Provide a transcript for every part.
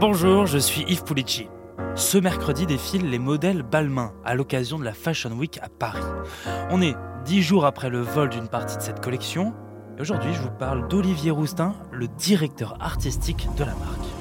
Bonjour, je suis Yves Pulici. Ce mercredi défilent les modèles Balmain à l'occasion de la Fashion Week à Paris. On est dix jours après le vol d'une partie de cette collection aujourd'hui je vous parle d'Olivier Roustin, le directeur artistique de la marque.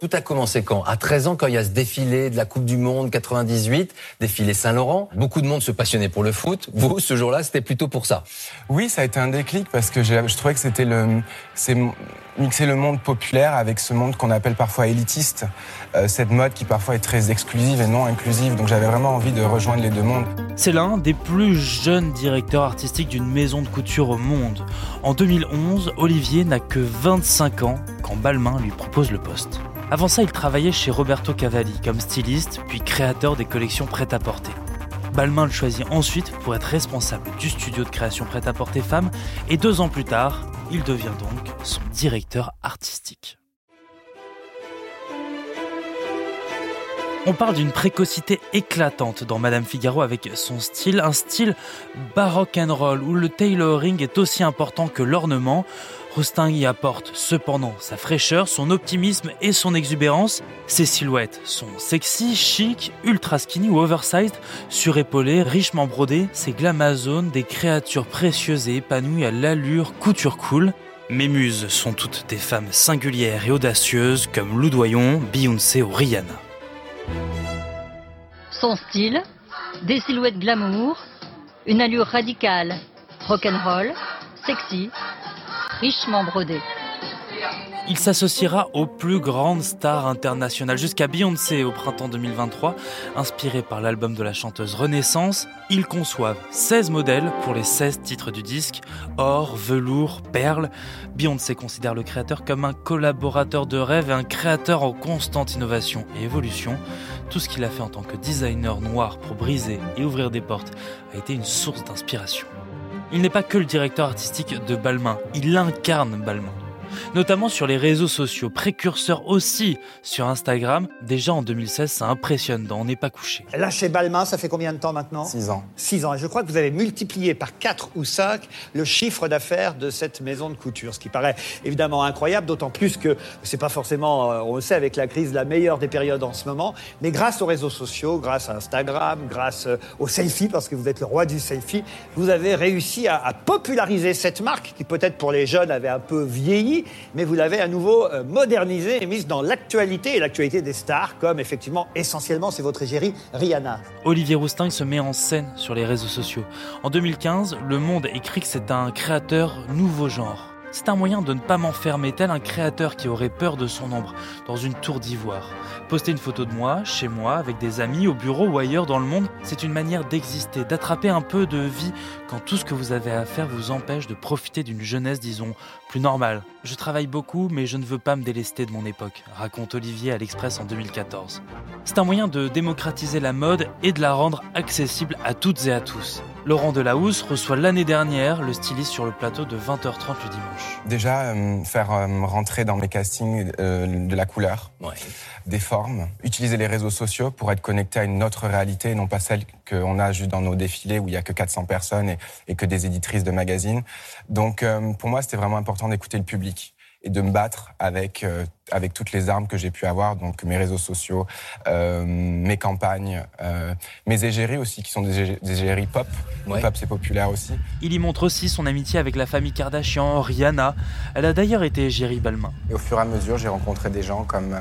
Tout a commencé quand? À 13 ans, quand il y a ce défilé de la Coupe du Monde 98, défilé Saint-Laurent. Beaucoup de monde se passionnait pour le foot. Vous, ce jour-là, c'était plutôt pour ça. Oui, ça a été un déclic parce que je trouvais que c'était le, c'est mixer le monde populaire avec ce monde qu'on appelle parfois élitiste, euh, cette mode qui parfois est très exclusive et non inclusive. Donc j'avais vraiment envie de rejoindre les deux mondes. C'est l'un des plus jeunes directeurs artistiques d'une maison de couture au monde. En 2011, Olivier n'a que 25 ans quand Balmain lui propose le poste. Avant ça, il travaillait chez Roberto Cavalli comme styliste, puis créateur des collections prêt-à-porter. Balmain le choisit ensuite pour être responsable du studio de création prêt-à-porter femmes, et deux ans plus tard, il devient donc son directeur artistique. On parle d'une précocité éclatante dans Madame Figaro avec son style, un style baroque and roll où le tailoring est aussi important que l'ornement. Roustin y apporte cependant sa fraîcheur, son optimisme et son exubérance. Ses silhouettes sont sexy, chic, ultra skinny ou oversized, surépaulées, richement brodées. Ses glamazones, des créatures précieuses et épanouies à l'allure couture cool. Mes muses sont toutes des femmes singulières et audacieuses comme Lou Doyon, Beyoncé ou Rihanna. Son style, des silhouettes glamour, une allure radicale, rock'n'roll, sexy, richement brodée. Il s'associera aux plus grandes stars internationales, jusqu'à Beyoncé au printemps 2023. Inspiré par l'album de la chanteuse Renaissance, ils conçoivent 16 modèles pour les 16 titres du disque, or, velours, perles. Beyoncé considère le créateur comme un collaborateur de rêve et un créateur en constante innovation et évolution. Tout ce qu'il a fait en tant que designer noir pour briser et ouvrir des portes a été une source d'inspiration. Il n'est pas que le directeur artistique de Balmain, il incarne Balmain notamment sur les réseaux sociaux, précurseurs aussi sur Instagram. Déjà en 2016, ça impressionne On n'est pas couché. Là, chez Balmain, ça fait combien de temps maintenant? Six ans. Six ans. Et je crois que vous avez multiplié par quatre ou cinq le chiffre d'affaires de cette maison de couture, ce qui paraît évidemment incroyable, d'autant plus que c'est pas forcément, euh, on le sait, avec la crise, la meilleure des périodes en ce moment. Mais grâce aux réseaux sociaux, grâce à Instagram, grâce euh, au selfie, parce que vous êtes le roi du selfie, vous avez réussi à, à populariser cette marque qui peut-être pour les jeunes avait un peu vieilli, mais vous l'avez à nouveau euh, modernisée et mise dans l'actualité et l'actualité des stars, comme effectivement, essentiellement, c'est votre égérie Rihanna. Olivier Roustin se met en scène sur les réseaux sociaux. En 2015, Le Monde écrit que c'est un créateur nouveau genre. C'est un moyen de ne pas m'enfermer, tel un créateur qui aurait peur de son ombre, dans une tour d'ivoire. Poster une photo de moi, chez moi, avec des amis, au bureau ou ailleurs dans le monde, c'est une manière d'exister, d'attraper un peu de vie quand tout ce que vous avez à faire vous empêche de profiter d'une jeunesse, disons, plus normale. Je travaille beaucoup, mais je ne veux pas me délester de mon époque, raconte Olivier à l'Express en 2014. C'est un moyen de démocratiser la mode et de la rendre accessible à toutes et à tous. Laurent Delahousse reçoit l'année dernière le styliste sur le plateau de 20h30 le dimanche. Déjà, euh, faire euh, rentrer dans mes castings euh, de la couleur, des formes, utiliser les réseaux sociaux pour être connecté à une autre réalité et non pas celle qu'on a juste dans nos défilés où il y a que 400 personnes et, et que des éditrices de magazines. Donc, pour moi, c'était vraiment important d'écouter le public et de me battre avec euh, avec toutes les armes que j'ai pu avoir, donc mes réseaux sociaux, euh, mes campagnes, euh, mes égéries aussi, qui sont des, égéries pop. Pop, c'est populaire aussi. Il y montre aussi son amitié avec la famille Kardashian, Rihanna. Elle a d'ailleurs été égérie Balmain. Et au fur et à mesure, j'ai rencontré des gens comme...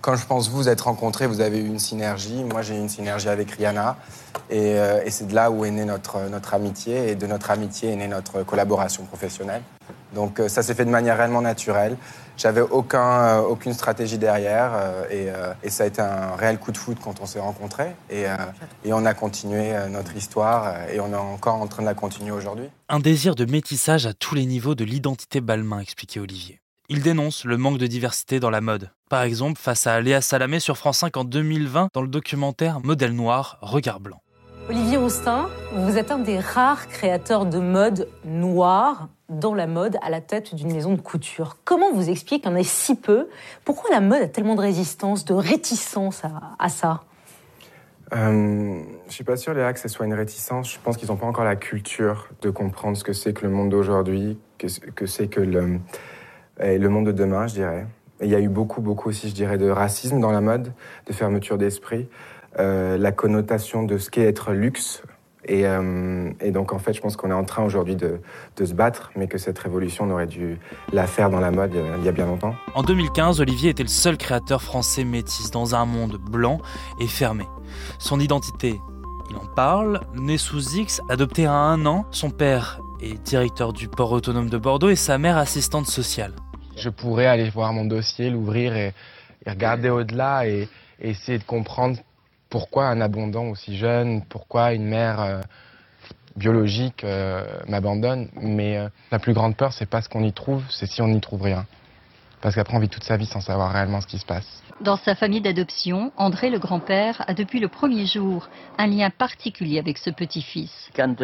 quand je pense vous être rencontrés, vous avez eu une synergie. Moi, j'ai eu une synergie avec Rihanna. Et, et c'est de là où est née notre, notre amitié. Et de notre amitié est née notre collaboration professionnelle. Donc euh, ça s'est fait de manière réellement naturelle. J'avais aucun, euh, aucune stratégie derrière euh, et, ça a été un réel coup de foot quand on s'est rencontrés et, et, on a continué notre histoire et on est encore en train de la continuer aujourd'hui. Un désir de métissage à tous les niveaux de l'identité Balmain, expliquait Olivier. Il dénonce le manque de diversité dans la mode. Par exemple, face à Léa Salamé sur France 5 en 2020 dans le documentaire Modèle noir, regard blanc. Olivier Roustin, vous êtes un des rares créateurs de mode noir dans la mode à la tête d'une maison de couture. Comment vous expliquez qu'il y en ait si peu? Pourquoi la mode a tellement de résistance, de réticence à, ça? Euh, je suis pas sûr, Léa, que ce soit une réticence. Je pense qu'ils n'ont pas encore la culture de comprendre ce que c'est que le monde d'aujourd'hui, que, que c'est que le, le monde de demain, je dirais. il y a eu beaucoup, beaucoup aussi, je dirais, de racisme dans la mode, de fermeture d'esprit. Euh, la connotation de ce qu'est être luxe. Euh, et, donc, en fait, je pense qu'on est en train aujourd'hui de, se battre, mais que cette révolution, on aurait dû la faire dans la mode euh, il y a bien longtemps. En 2015, Olivier était le seul créateur français métis dans un monde blanc et fermé. Son identité, il en parle, né sous X, adopté à un an, son père est directeur du port autonome de Bordeaux et sa mère assistante sociale. Je pourrais aller voir mon dossier, l'ouvrir et, regarder au-delà et essayer de comprendre pourquoi un abondant aussi jeune, pourquoi une mère euh, biologique euh, m'abandonne. Mais euh, la plus grande peur, c'est pas ce qu'on y trouve, c'est si on n'y trouve rien. Parce qu'après, on vit toute sa vie sans savoir réellement ce qui se passe. Dans sa famille d'adoption, André, le grand-père, a depuis le premier jour un lien particulier avec ce petit-fils. Quand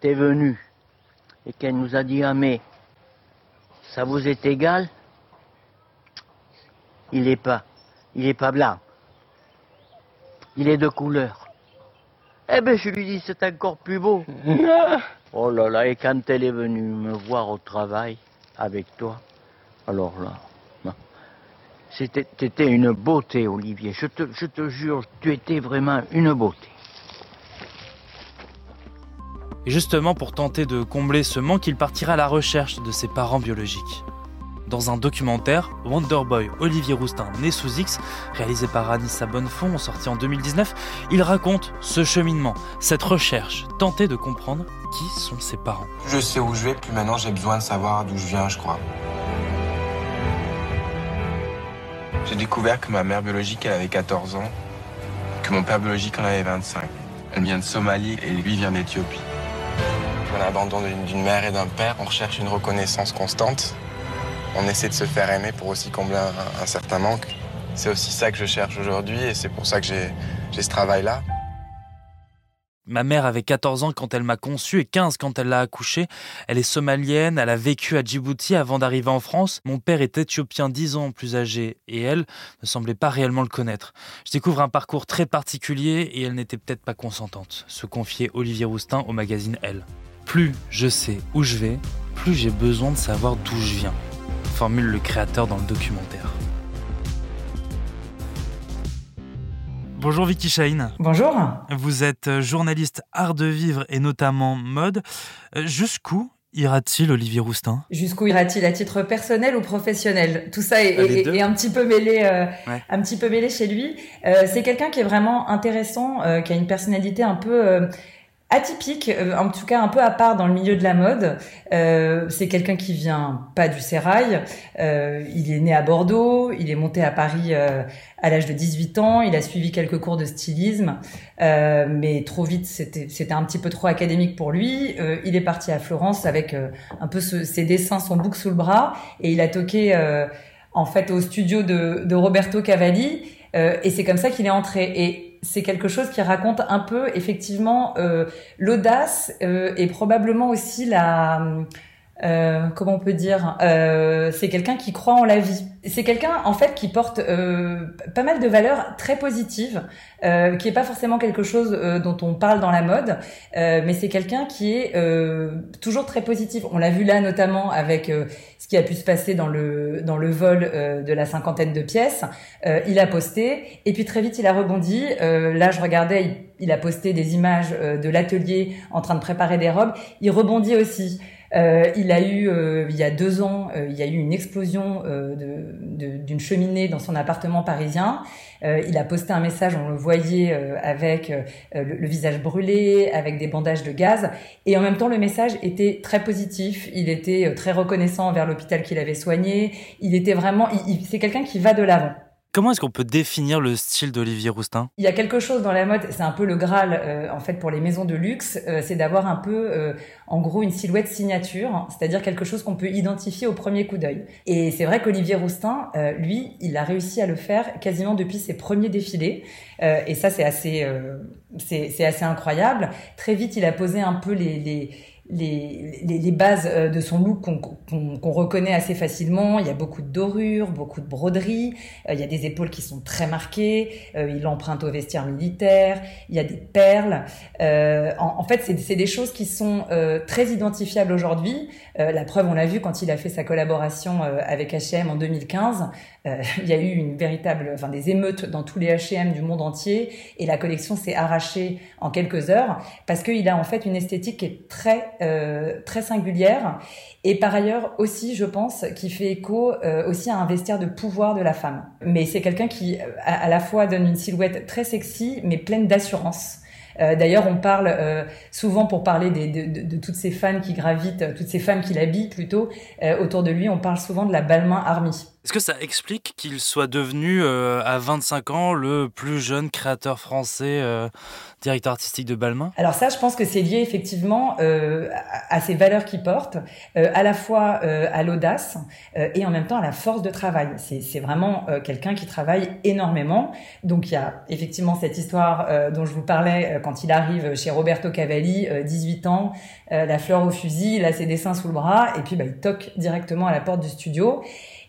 t'es venu et qu'elle nous a dit Ah, mais ça vous est égal Il n'est pas. Il n'est pas blanc il est de couleur. Eh ben, je lui dis, c'est encore plus beau. oh là là, et quand elle est venue me voir au travail avec toi, alors là, c'était une beauté, Olivier. Je te, je te jure, tu étais vraiment une beauté. Et justement, pour tenter de combler ce manque, il partira à la recherche de ses parents biologiques dans un documentaire, Wonderboy Olivier Roustin, né sous X, réalisé par Anissa Bonnefond, sorti en 2019, il raconte ce cheminement, cette recherche, tenter de comprendre qui sont ses parents. Je sais où je vais, puis maintenant j'ai besoin de savoir d'où je viens, je crois. J'ai découvert que ma mère biologique, elle avait 14 ans, que mon père biologique en avait 25. Elle vient de Somalie et lui vient d'Éthiopie. On abandon d'une mère et d'un père, on recherche une reconnaissance constante on essaie de se faire aimer pour aussi combler un, certain manque. C'est aussi ça que je cherche aujourd'hui et c'est pour ça que j'ai ce travail-là. Ma mère avait 14 ans quand elle m'a conçu et 15 quand elle l'a accouché. Elle est somalienne, elle a vécu à Djibouti avant d'arriver en France. Mon père est éthiopien 10 ans plus âgé et elle ne semblait pas réellement le connaître. Je découvre un parcours très particulier et elle n'était peut-être pas consentante, se confiait Olivier Roustin au magazine Elle. Plus je sais où je vais, plus j'ai besoin de savoir d'où je viens formule le créateur dans le documentaire. Bonjour Vicky Shine. Bonjour. Vous êtes journaliste art de vivre et notamment mode. Euh, jusqu'où ira-t-il Olivier Roustin? Jusqu'où ira-t-il à titre personnel ou professionnel? Tout ça est, un petit peu mêlé, euh, un petit peu mêlé chez lui. Euh, c'est quelqu'un qui est vraiment intéressant, qui a une personnalité un peu atypique, euh, en tout cas un peu à part dans le milieu de la mode. Euh, c'est quelqu'un qui vient pas du sérail. Euh, il est né à Bordeaux, il est monté à Paris à l'âge de 18 ans, il a suivi quelques cours de stylisme, mais trop vite c'était un petit peu trop académique pour lui. il est parti à Florence avec un peu ses dessins, son bouc sous le bras, et il a toqué en fait au studio de, de Roberto Cavalli. et c'est comme ça qu'il est entré. Et c'est quelque chose qui raconte un peu effectivement euh, l'audace euh, et probablement aussi la euh, comment on peut dire euh, c'est quelqu'un qui croit en la vie. C'est quelqu'un en fait qui porte euh, pas mal de valeurs très positives qui est pas forcément quelque chose dont on parle dans la mode mais c'est quelqu'un qui est toujours très positif. On l'a vu là notamment avec ce qui a pu se passer dans le dans le vol de la cinquantaine de pièces. Il a posté et puis très vite il a rebondi. Là je regardais il a posté des images de l'atelier en train de préparer des robes. Il rebondit aussi euh, il a eu, euh, il y a deux ans, euh, il y a eu une explosion d'une cheminée dans son appartement parisien. il a posté un message, on le voyait avec le, visage brûlé, avec des bandages de gaz, et en même temps le message était très positif. Il était très reconnaissant envers l'hôpital qu'il avait soigné. Il était vraiment, c'est quelqu'un qui va de l'avant. Comment est-ce qu'on peut définir le style d'Olivier Roustin? Il y a quelque chose dans la mode, c'est un peu le graal euh, en fait pour les maisons de luxe, euh, c'est d'avoir un peu euh, en gros une silhouette signature, c'est-à-dire quelque chose qu'on peut identifier au premier coup d'œil. Et c'est vrai qu'Olivier Roustin, lui, il a réussi à le faire quasiment depuis ses premiers défilés. et ça c'est assez c'est assez incroyable. Très vite, il a posé un peu les, les les, les, bases euh, de son look qu'on reconnaît assez facilement. Il y a beaucoup de dorures, beaucoup de broderies, euh, il y a des épaules qui sont très marquées, euh, il emprunte au vestiaire militaire, il y a des perles. En, en, fait, c'est des choses qui sont très identifiables aujourd'hui. la preuve, on l'a vu quand il a fait sa collaboration avec H&M en 2015. il y a eu une véritable, enfin des émeutes dans tous les H&M du monde entier et la collection s'est arrachée en quelques heures parce qu'il a en fait une esthétique qui est très euh, très singulière et par ailleurs aussi, je pense, qui fait écho euh, aussi à un vestiaire de pouvoir de la femme. Mais c'est quelqu'un qui euh, à, la fois donne une silhouette très sexy mais pleine d'assurance. D'ailleurs, on parle souvent pour parler des, de, de, toutes ces fans qui gravitent, toutes ces femmes qui l'habillent plutôt autour de lui. On parle souvent de la Balmain Army. Est-ce que ça explique qu'il soit devenu euh, à 25 ans le plus jeune créateur français euh, directeur artistique de Balmain? Alors ça, je pense que c'est lié effectivement euh, à ses valeurs qu'il porte, à la fois à l'audace et en même temps à la force de travail. C'est vraiment quelqu'un qui travaille énormément. Donc il y a effectivement cette histoire dont je vous parlais quand il arrive chez Roberto Cavalli, 18 ans, la fleur au fusil, il a ses dessins sous le bras et puis bah, il toque directement à la porte du studio.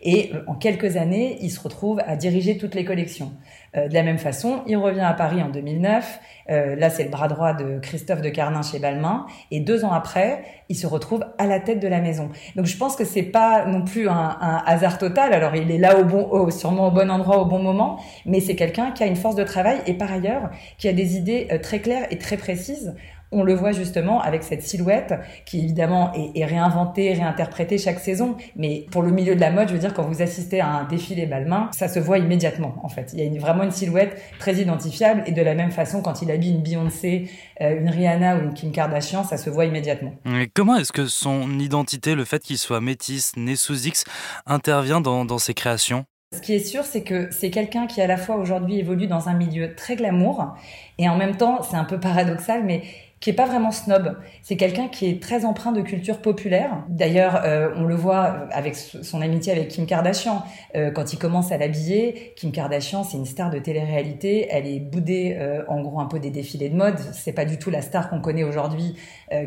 Et euh, en quelques années, il se retrouve à diriger toutes les collections. Euh, de la même façon, il revient à Paris en 2009. Euh, là, c'est le bras droit de Christophe de Carnin chez Balmain. Et deux ans après, il se retrouve à la tête de la maison. Donc, je pense que c'est pas non plus un, un, hasard total. Alors, il est là au bon, au, sûrement au bon endroit, au bon moment. Mais c'est quelqu'un qui a une force de travail et par ailleurs, qui a des idées très claires et très précises on le voit justement avec cette silhouette qui évidemment est, réinventée, réinterprétée chaque saison. Mais pour le milieu de la mode, je veux dire, quand vous assistez à un défilé Balmain, ça se voit immédiatement en fait. Il y a vraiment une silhouette très identifiable et de la même façon, quand il habille une Beyoncé, euh, une Rihanna ou une Kim Kardashian, ça se voit immédiatement. comment est-ce que son identité, le fait qu'il soit métis, né sous X, intervient dans, dans ses créations? Ce qui est sûr, c'est que c'est quelqu'un qui à la fois aujourd'hui évolue dans un milieu très glamour et en même temps, c'est un peu paradoxal, mais qui est pas vraiment snob. C'est quelqu'un qui est très empreint de culture populaire. D'ailleurs, euh, on le voit avec son amitié avec Kim Kardashian. Euh, quand il commence à l'habiller, Kim Kardashian, c'est une star de télé-réalité. Elle est boudée, euh, en gros, un peu des défilés de mode. C'est pas du tout la star qu'on connaît aujourd'hui,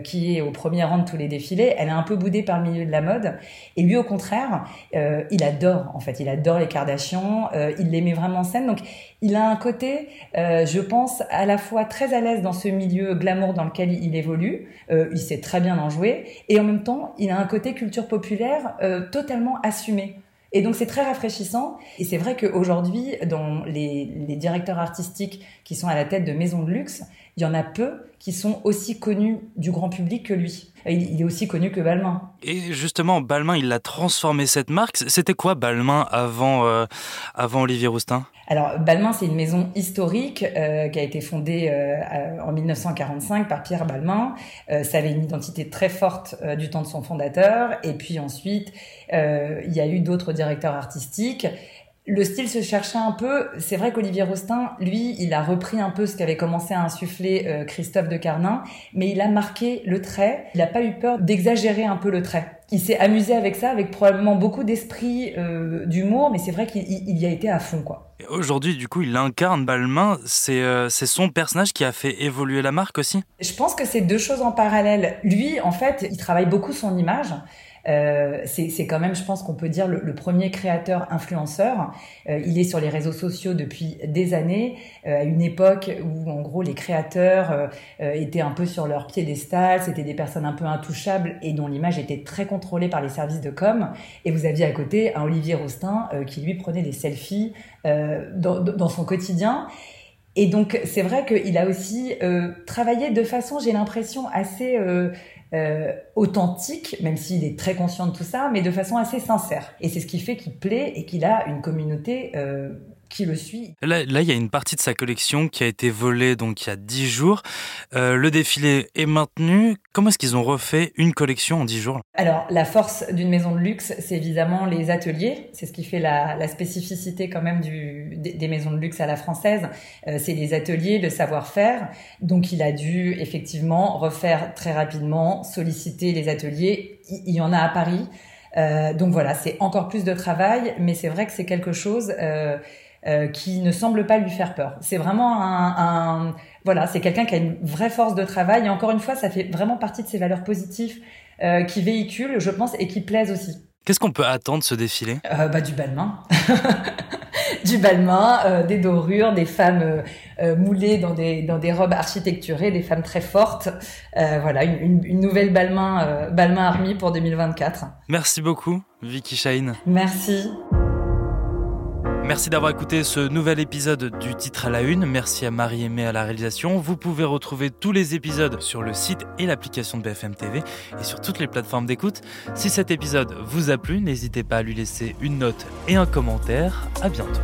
qui est au premier rang de tous les défilés. Elle est un peu boudée par le milieu de la mode. Et lui, au contraire, il adore, en fait, il adore les Kardashians. il les met vraiment en scène. Donc, il a un côté, je pense, à la fois très à l'aise dans ce milieu glamour dans lequel il évolue, euh, il sait très bien en jouer, et en même temps, il a un côté culture populaire euh, totalement assumé. Et donc c'est très rafraîchissant. Et c'est vrai qu'aujourd'hui, dans les, directeurs artistiques qui sont à la tête de maisons de luxe, il y en a peu qui sont aussi connus du grand public que lui. Il, est aussi connu que Balmain. Et justement, Balmain, il a transformé cette marque. C'était quoi Balmain avant, euh, avant Olivier Roustin? Alors, Balmain, c'est une maison historique euh, qui a été fondée euh, en 1945 par Pierre Balmain. Euh, ça avait une identité très forte du temps de son fondateur. Et puis ensuite, il y a eu d'autres directeurs artistiques le style se cherchait un peu. C'est vrai qu'Olivier Rostin, lui, il a repris un peu ce qu'avait commencé à insuffler euh, Christophe de Carnin, mais il a marqué le trait. Il n'a pas eu peur d'exagérer un peu le trait. Il s'est amusé avec ça, avec probablement beaucoup d'esprit, euh, d'humour, mais c'est vrai qu'il y a été à fond, quoi. Aujourd'hui, du coup, il incarne Balmain. Euh, c'est son personnage qui a fait évoluer la marque aussi? Je pense que c'est deux choses en parallèle. Lui, en fait, il travaille beaucoup son image. Euh, c'est quand même, je pense qu'on peut dire, le, premier créateur influenceur. Euh, il est sur les réseaux sociaux depuis des années, euh, à une époque où, en gros, les créateurs étaient un peu sur leur piédestal, c'était des personnes un peu intouchables et dont l'image était très contrôlée par les services de com. Et vous aviez à côté un Olivier Roustin qui, lui, prenait des selfies dans, son quotidien. Et donc, c'est vrai qu'il a aussi travaillé de façon, j'ai l'impression, assez authentique, même s'il est très conscient de tout ça, mais de façon assez sincère. Et c'est ce qui fait qu'il plaît et qu'il a une communauté euh, qui le suit. Là, il y a une partie de sa collection qui a été volée donc il y a 10 jours. Euh, le défilé est maintenu. Comment est-ce qu'ils ont refait une collection en 10 jours Alors, la force d'une maison de luxe, c'est évidemment les ateliers. C'est ce qui fait la, spécificité quand même du, des, maisons de luxe à la française. Euh, c'est les ateliers, le savoir-faire. Donc, il a dû effectivement refaire très rapidement, solliciter les ateliers. Il, y en a à Paris. Euh, donc voilà, c'est encore plus de travail, mais c'est vrai que c'est quelque chose... Euh, qui ne semble pas lui faire peur. C'est vraiment un, voilà, c'est quelqu'un qui a une vraie force de travail et encore une fois, ça fait vraiment partie de ses valeurs positives qui véhiculent, je pense, et qui plaisent aussi. Qu'est-ce qu'on peut attendre de ce défilé? Bah, Du balmain. du balmain, euh, des dorures, des femmes euh, euh, moulées dans des, dans des robes architecturées, des femmes très fortes. voilà, une, une, nouvelle Balmain, Balmain Army pour 2024. Merci beaucoup, Vicky Shine. Merci. Merci d'avoir écouté ce nouvel épisode du titre à la une. Merci à Marie-Aimée à la réalisation. Vous pouvez retrouver tous les épisodes sur le site et l'application de BFM TV et sur toutes les plateformes d'écoute. Si cet épisode vous a plu, n'hésitez pas à lui laisser une note et un commentaire. À bientôt.